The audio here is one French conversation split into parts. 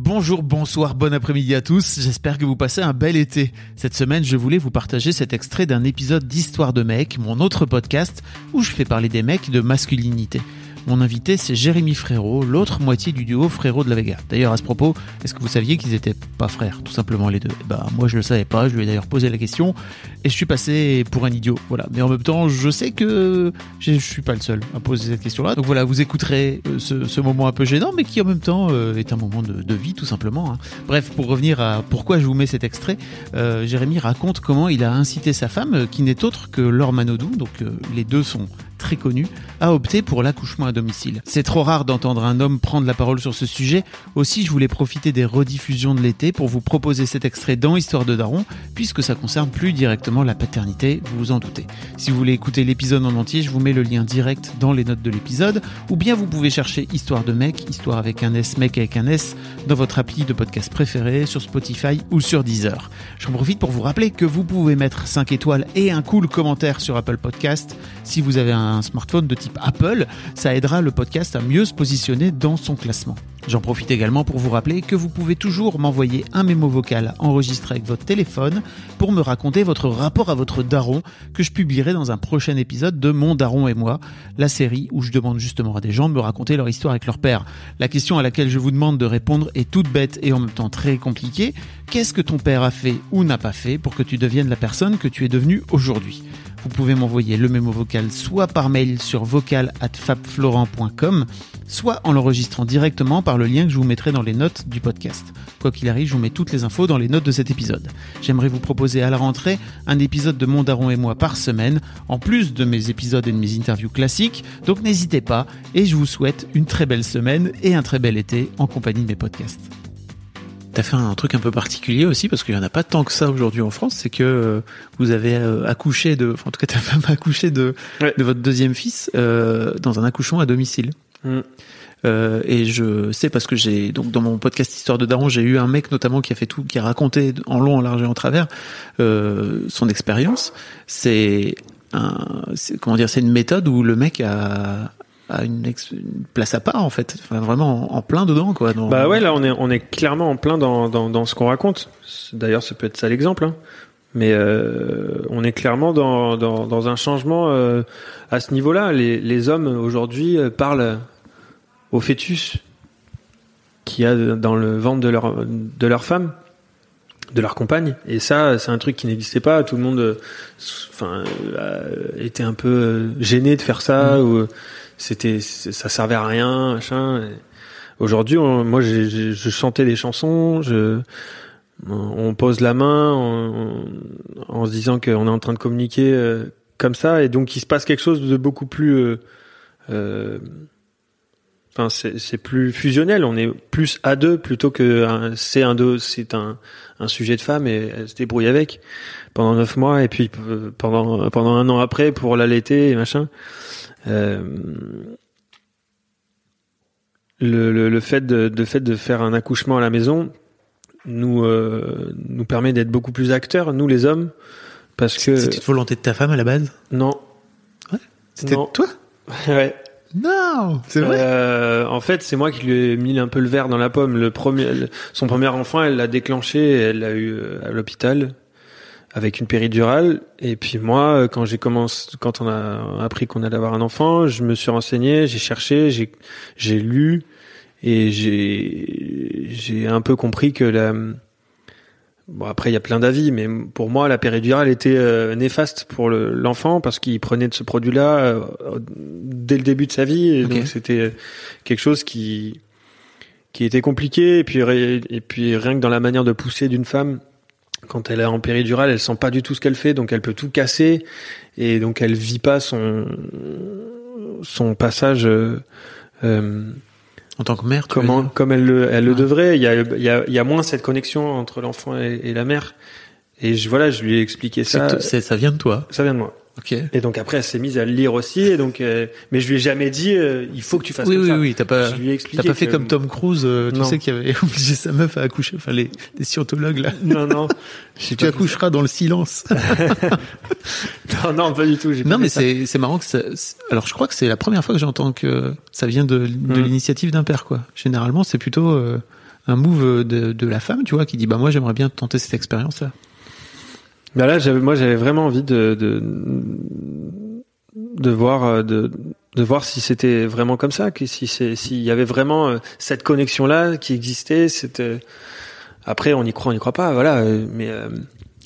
Bonjour, bonsoir, bon après-midi à tous. J'espère que vous passez un bel été. Cette semaine, je voulais vous partager cet extrait d'un épisode d'Histoire de mecs, mon autre podcast où je fais parler des mecs de masculinité. Mon invité, c'est Jérémy Frérot, l'autre moitié du duo Frérot de la Vega. D'ailleurs, à ce propos, est-ce que vous saviez qu'ils étaient pas frères, tout simplement les deux? Bah, moi je le savais pas, je lui ai d'ailleurs posé la question, et je suis passé pour un idiot, voilà. Mais en même temps, je sais que je suis pas le seul à poser cette question-là. Donc voilà, vous écouterez euh, ce, moment un peu gênant, mais qui en même temps euh, est un moment de, vie, tout simplement. hein. Bref, pour revenir à pourquoi je vous mets cet extrait, euh, Jérémy raconte comment il a incité sa femme, qui n'est autre que Laure Manodou, donc les deux sont très connu, a opté pour l'accouchement à domicile. C'est trop rare d'entendre un homme prendre la parole sur ce sujet, aussi je voulais profiter des rediffusions de l'été pour vous proposer cet extrait dans Histoire de Daron, puisque ça concerne plus directement la paternité, vous vous en doutez. Si vous voulez écouter l'épisode en entier, je vous mets le lien direct dans les notes de l'épisode, ou bien vous pouvez chercher Histoire de mec, Histoire avec un S, mec avec un S, dans votre appli de podcast préféré, sur Spotify ou sur Deezer. J'en profite pour vous rappeler que vous pouvez mettre 5 étoiles et un cool commentaire sur Apple Podcast si vous avez un smartphone de type Apple, ça aidera le podcast à mieux se positionner dans son classement. J'en profite également pour vous rappeler que vous pouvez toujours m'envoyer un mémo vocal enregistré avec votre téléphone pour me raconter votre rapport à votre daron que je publierai dans un prochain épisode de Mon daron et moi, la série où je demande justement à des gens de me raconter leur histoire avec leur père. La question à laquelle je vous demande de répondre est toute bête et en même temps très compliquée. Qu'est-ce que ton père a fait ou n'a pas fait pour que tu deviennes la personne que tu es devenue aujourd'hui? Vous pouvez m'envoyer le mémo vocal soit par mail sur vocal@fabflorent.com, soit en l'enregistrant directement par le lien que je vous mettrai dans les notes du podcast. Quoi qu'il arrive, je vous mets toutes les infos dans les notes de cet épisode. J'aimerais vous proposer à la rentrée un épisode de Mon Daron et moi par semaine, en plus de mes épisodes et de mes interviews classiques, donc n'hésitez pas et je vous souhaite une très belle semaine et un très bel été en compagnie de mes podcasts. T'as fait un truc un peu particulier aussi parce qu'il y en a pas tant que ça aujourd'hui en France, c'est que euh, vous avez euh, accouché de, enfin, en tout cas ta femme a accouché de Ouais. de votre deuxième fils euh, dans un accouchement à domicile. Mm. Euh, et je sais parce que j'ai donc dans mon podcast Histoire de Daron, j'ai eu un mec notamment qui a fait tout, qui a raconté en long, en large et en travers euh, son expérience. C'est un, c'est- comment dire, c'est une méthode où le mec a a une, place à part en fait, enfin, vraiment en, en plein dedans quoi. dans- Bah ouais, là on est on est clairement en plein dans dans, dans ce qu'on raconte. D'ailleurs, ça peut être ça l'exemple. Hein. Mais euh, on est clairement dans dans, dans un changement euh, à ce niveau-là. Les les hommes aujourd'hui euh, parlent au fœtus qu'il y a dans le ventre de leur de leur femme, de leur compagne. Et ça, c'est un truc qui n'existait pas. Tout le monde, enfin, euh, était un peu gêné de faire ça ou euh, c'était ça servait à rien, machin. Aujourd'hui, moi, j'ai- je chantais des chansons, je, on pose la main en, en se disant qu'on est en train de communiquer euh, comme ça, et donc il se passe quelque chose de beaucoup plus, euh, euh, enfin, c'est plus fusionnel. On est plus à deux plutôt que c'est un deux, c'est un, un sujet de femme et elle se débrouille avec pendant neuf mois, et puis euh, pendant pendant un an après pour l'allaiter et machin. Euh, le, le, le fait de, de fait de faire un accouchement à la maison nous euh, nous permet d'être beaucoup plus acteurs nous les hommes parce que C'était une volonté de ta femme à la base? Non. C'était toi? Ouais. Non, c'est vrai? Euh, en fait c'est moi qui lui ai mis un peu le verre dans la pomme. Le premier son premier enfant elle l'a déclenché elle l'a eu à l'hôpital avec une péridurale. Et puis moi euh, quand j'ai commencé quand on a appris qu'on allait avoir un enfant je me suis renseigné j'ai cherché j'ai j'ai lu et j'ai j'ai un peu compris que la bon après il y a plein d'avis mais pour moi la péridurale était euh, néfaste pour le- l'enfant parce qu'il prenait de ce produit-là euh, dès le début de sa vie. Et donc c'était quelque chose qui qui était compliqué. Et puis et puis rien que dans la manière de pousser d'une femme quand elle est en péridurale, elle sent pas du tout ce qu'elle fait, donc elle peut tout casser et donc elle vit pas son son passage euh, euh, En tant que mère, tu comment, comme elle le, elle le devrait. Il y a, il y a, il y a moins cette connexion entre l'enfant et, et la mère. Et je, voilà, je lui ai expliqué ça. ça vient de toi. Ça vient de moi. Ok. Et donc après, elle s'est mise à le lire aussi. Et donc, euh, mais je lui ai jamais dit, euh, il faut que tu fasses Oui, comme oui, ça. oui. T'as pas, t'as pas fait que- comme Tom Cruise, euh, tu Non. sais, qui avait obligé sa meuf à accoucher. Enfin, les, les scientologues là. Non, non. Tu accoucheras dans le silence. Non, non, pas du tout. non, mais c'est, c'est marrant que ça, alors je crois que c'est la première fois que j'entends que ça vient de, de Mm. l'initiative d'un père, quoi. Généralement, c'est plutôt euh, un move de, de la femme, tu vois, qui dit, bah, moi, j'aimerais bien tenter cette expérience-là. Bah là, j'avais, moi, j'avais vraiment envie de, de, de voir, euh, de, de voir si c'était vraiment comme ça, que si c'est, s'il y avait vraiment euh, cette connexion-là qui existait. C'était, après, on y croit, on y croit pas, voilà. euh, Mais euh,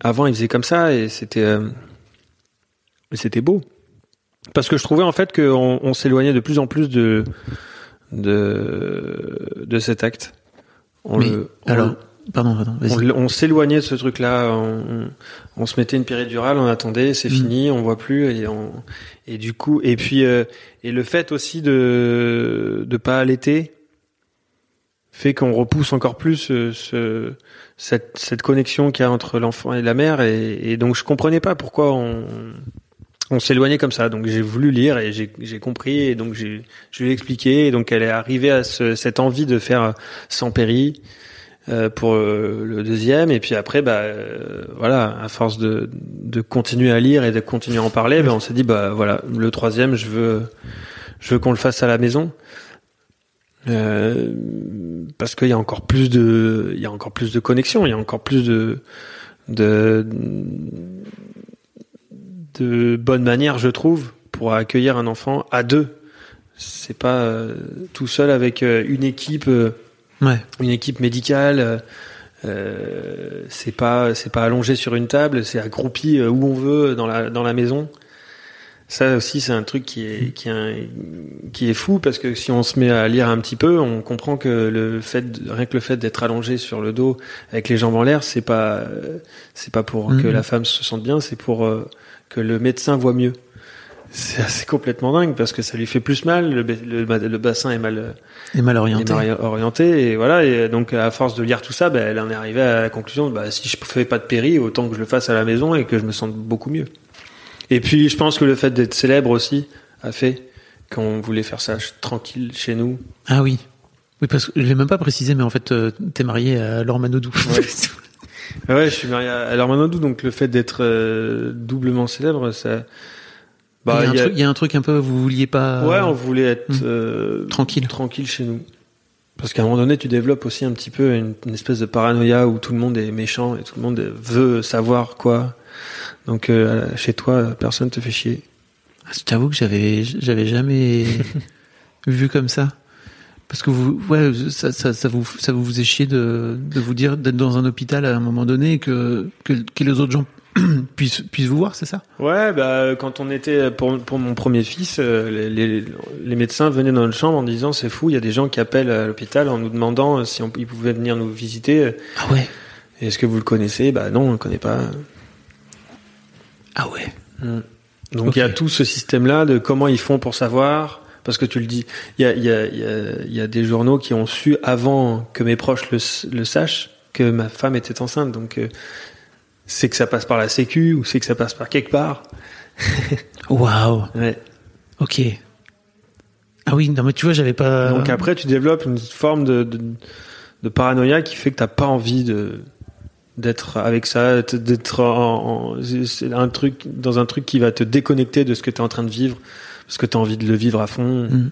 avant, il faisait comme ça et c'était, euh, c'était beau. Parce que je trouvais en fait qu'on on s'éloignait de plus en plus de, de, de cet acte. On mais, le- on alors, le- pardon, pardon, on, on s'éloignait de ce truc-là. On, on- on se mettait une péridurale, on attendait, c'est Mm. fini, on voit plus et on, et du coup et puis euh, et le fait aussi de de pas allaiter fait qu'on repousse encore plus euh, ce, cette cette connexion qu'il y a entre l'enfant et la mère et, et donc je comprenais pas pourquoi on on s'éloignait comme ça. Donc j'ai voulu lire et j'ai j'ai compris et donc j'ai je lui ai expliqué et donc elle est arrivée à ce, cette envie de faire sans péri euh, pour euh, le deuxième. Et puis après bah euh, voilà à force de de continuer à lire et de continuer à en parler ben on s'est dit bah voilà le troisième je veux je veux qu'on le fasse à la maison. Euh, parce qu'il y a encore plus de il y a encore plus de connexion il y a encore plus de de de bonnes manières je trouve pour accueillir un enfant à deux. C'est pas euh, tout seul avec euh, une équipe euh, Ouais. une équipe médicale. euh, euh, c'est pas c'est pas allongé sur une table, c'est accroupi euh, où on veut dans la dans la maison. Ça aussi c'est un truc qui est qui est un- qui est fou parce que si on se met à lire un petit peu, on comprend que le fait rien que le fait d'être allongé sur le dos avec les jambes en l'air, c'est pas c'est pas pour que Mhm. la femme se sente bien, c'est pour euh, que le médecin voit mieux. C'est assez complètement dingue parce que ça lui fait plus mal, le, ba- le, ba- le bassin est mal Et mal orienté. est et voilà et donc à force de lire tout ça ben, elle en est arrivée à la conclusion bah si je fais pas de péri autant que je le fasse à la maison et que je me sente beaucoup mieux et puis je pense que le fait d'être célèbre aussi a fait qu'on voulait faire ça tranquille chez nous Ah oui. Oui, parce que je l'ai même pas précisé, mais en fait, euh, t'es marié à Laure Manodou. Ouais. ouais je suis marié à Laure Manodou donc le fait d'être euh, doublement célèbre ça bah, il, y a un a- truc, il y a un truc un peu, vous vouliez pas. ouais on voulait être Hmm. euh, Tranquille. tranquille chez nous parce qu'à un moment donné, tu développes aussi un petit peu une, une espèce de paranoïa où tout le monde est méchant et tout le monde veut savoir quoi. Donc euh, chez toi, personne te fait chier. Ah, Je t'avoue que j'avais, j'avais jamais vu comme ça. Parce que vous, ouais, ça, ça, ça vous, ça vous faisait chier de, de vous dire d'être dans un hôpital à un moment donné et que, que, que les autres gens puissent, puissent vous voir, c'est ça? Ouais, bah quand on était pour pour mon premier fils, euh, les, les, les médecins venaient dans notre chambre en disant c'est fou, il y a des gens qui appellent à l'hôpital en nous demandant euh, si on, ils pouvaient venir nous visiter. Ah ouais? Est-ce que vous le connaissez? Bah non, on le connaît pas. Ah ouais? Donc Ok. il y a tout ce système-là de comment ils font pour savoir. Parce que tu le dis, il y a, il y, a, il y, a, des journaux qui ont su avant que mes proches le, le sachent que ma femme était enceinte. Donc euh, c'est que ça passe par la Sécu ou c'est que ça passe par quelque part. Waouh. Ouais. Ok. Ah oui, non mais tu vois, j'avais pas. Donc après, tu développes une forme de, de, de paranoïa qui fait que t'as pas envie de d'être avec ça, d'être en, en- un truc dans un truc qui va te déconnecter de ce que tu es en train de vivre parce que tu as envie de le vivre à fond. Mm.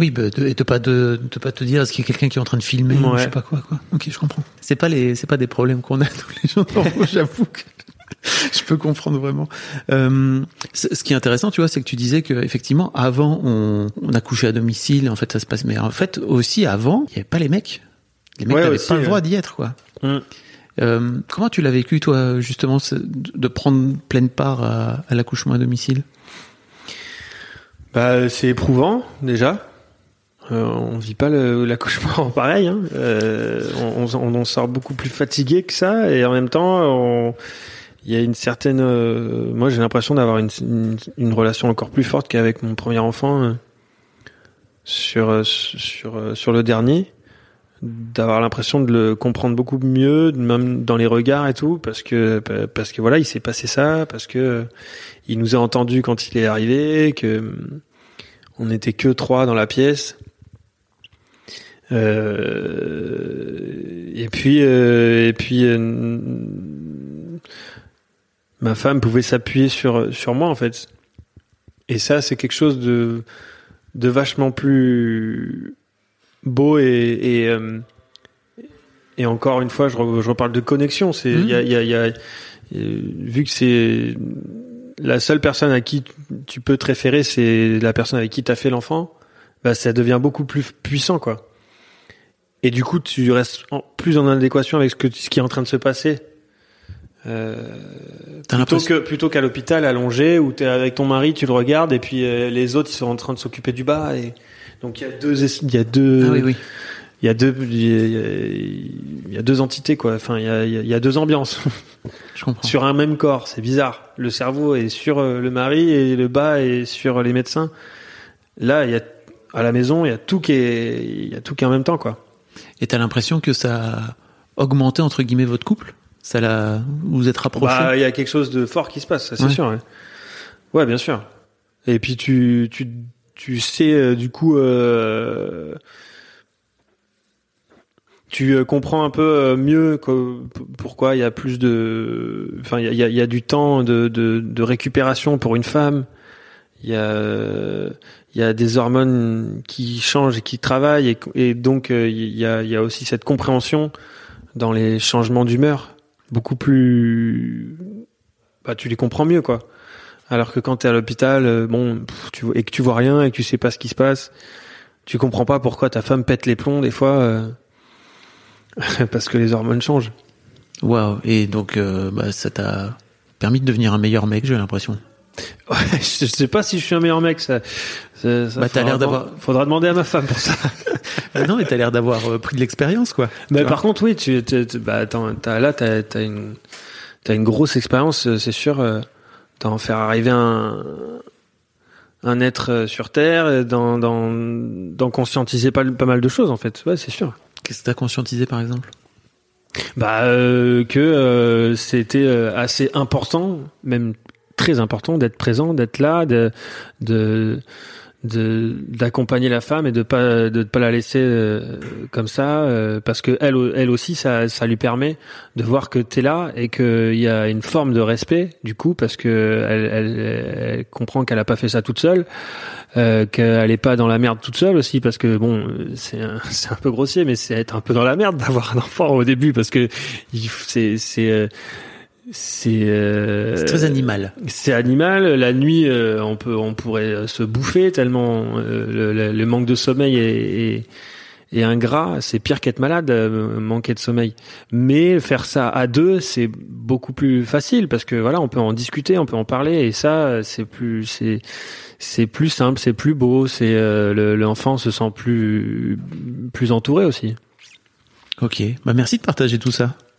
Oui, bah, de, et de pas de, de pas te dire est-ce qu'il y a quelqu'un qui est en train de filmer ou Ouais. je sais pas quoi quoi. Ok, je comprends. C'est pas les c'est pas des problèmes qu'on a tous les jours. J'avoue que je peux comprendre vraiment. Euh, ce qui est intéressant, tu vois, c'est que tu disais que effectivement avant on, on a couché à domicile, en fait ça se passe, mais en fait aussi avant il y avait pas les mecs. Les mecs Ouais, n'avaient pas le ouais. droit d'y être quoi. Mm. Euh, comment tu l'as vécu toi justement de prendre pleine part à, à l'accouchement à domicile? Bah, c'est éprouvant déjà. Euh, on vit pas l'accouchement pareil. Hein. Euh, on, on, on sort beaucoup plus fatigué que ça, et en même temps, il y a une certaine. euh, moi, j'ai l'impression d'avoir une, une, une relation encore plus forte qu'avec mon premier enfant. euh, sur sur sur le dernier, d'avoir l'impression de le comprendre beaucoup mieux, même dans les regards et tout, parce que parce que voilà, il s'est passé ça, parce que il nous a entendu quand il est arrivé, que on n'était que trois dans la pièce. Euh, et puis et puis ma femme pouvait s'appuyer sur sur moi en fait. Et ça, c'est quelque chose de de vachement plus beau et et, euh, et encore une fois, je, je, reparle de connexion. C'est il y, a, y, a, y, a, vu que c'est la seule personne à qui tu peux te référer, c'est la personne avec qui tu as fait l'enfant. Bah, ça devient beaucoup plus puissant, quoi. Et du coup, tu restes plus en adéquation avec ce que ce qui est en train de se passer. Euh, plutôt que plutôt qu'à l'hôpital allongé où tu es avec ton mari, tu le regardes et puis euh, les autres ils sont en train de s'occuper du bas et donc il y a deux il y a deux ah oui, oui. il y a deux il y a, deux entités quoi. Enfin il y a, y a deux ambiances. Je comprends. sur un même corps, c'est bizarre. Le cerveau est sur euh, le mari et le bas est sur les médecins. Là, il y a à la maison, il y a tout qui est il y a tout qui est en même temps quoi. Et t'as l'impression que ça a augmenté entre guillemets votre couple? Ça l'a, vous êtes rapproché Bah, il y a quelque chose de fort qui se passe, ça c'est sûr. Ouais. ouais. bien sûr. Et puis tu tu tu sais euh, du coup euh, tu euh, comprends un peu mieux que, pourquoi il y a plus de enfin il y a, il y a du temps de, de, de récupération pour une femme il y a il y a des hormones qui changent et qui travaillent et, donc il y a il y a aussi cette compréhension dans les changements d'humeur. Beaucoup plus bah tu les comprends mieux quoi. Alors que quand tu es à l'hôpital euh, bon tu et que tu vois rien et que tu sais pas ce qui se passe tu comprends pas pourquoi ta femme pète les plombs des fois euh, parce que les hormones changent. Waouh. Et donc euh, bah, ça t'a permis de devenir un meilleur mec j'ai l'impression ouais, je sais pas si je suis un meilleur mec ça, ça, ça bah, t'as l'air d'avoir faudra demander à ma femme pour ça bah non, mais t'as l'air d'avoir euh, pris de l'expérience, quoi. Mais par contre, oui, tu, tu, bah, attends, t'as, là, t'as, une, grosse expérience, euh, c'est sûr, euh, d'en faire arriver un, un être sur Terre, d'en, conscientiser pas, pas mal de choses, en fait. Ouais, c'est sûr. Qu'est-ce que t'as conscientisé, par exemple? Bah, euh, que c'était assez important, même très important, d'être présent, d'être là, de, de de d'accompagner la femme et de pas de pas la laisser euh, comme ça euh, parce que elle elle aussi ça ça lui permet de voir que tu es là et qu'il y a une forme de respect du coup parce que elle, elle, elle comprend qu'elle a pas fait ça toute seule euh, qu'elle est pas dans la merde toute seule aussi parce que bon c'est c'est un peu grossier mais c'est être un peu dans la merde d'avoir un enfant au début parce que c'est c'est euh, c'est euh, très animal. C'est animal. La nuit, euh, on peut, on pourrait se bouffer tellement euh, le, le, manque de sommeil est, est, est ingrat. C'est pire qu'être malade, euh, manquer de sommeil. Mais faire ça à deux, c'est beaucoup plus facile parce que voilà, on peut en discuter, on peut en parler, et ça, c'est plus, c'est, c'est plus simple, c'est plus beau. C'est l'enfant se sent plus, plus entouré aussi. Ok, bah merci de partager tout ça.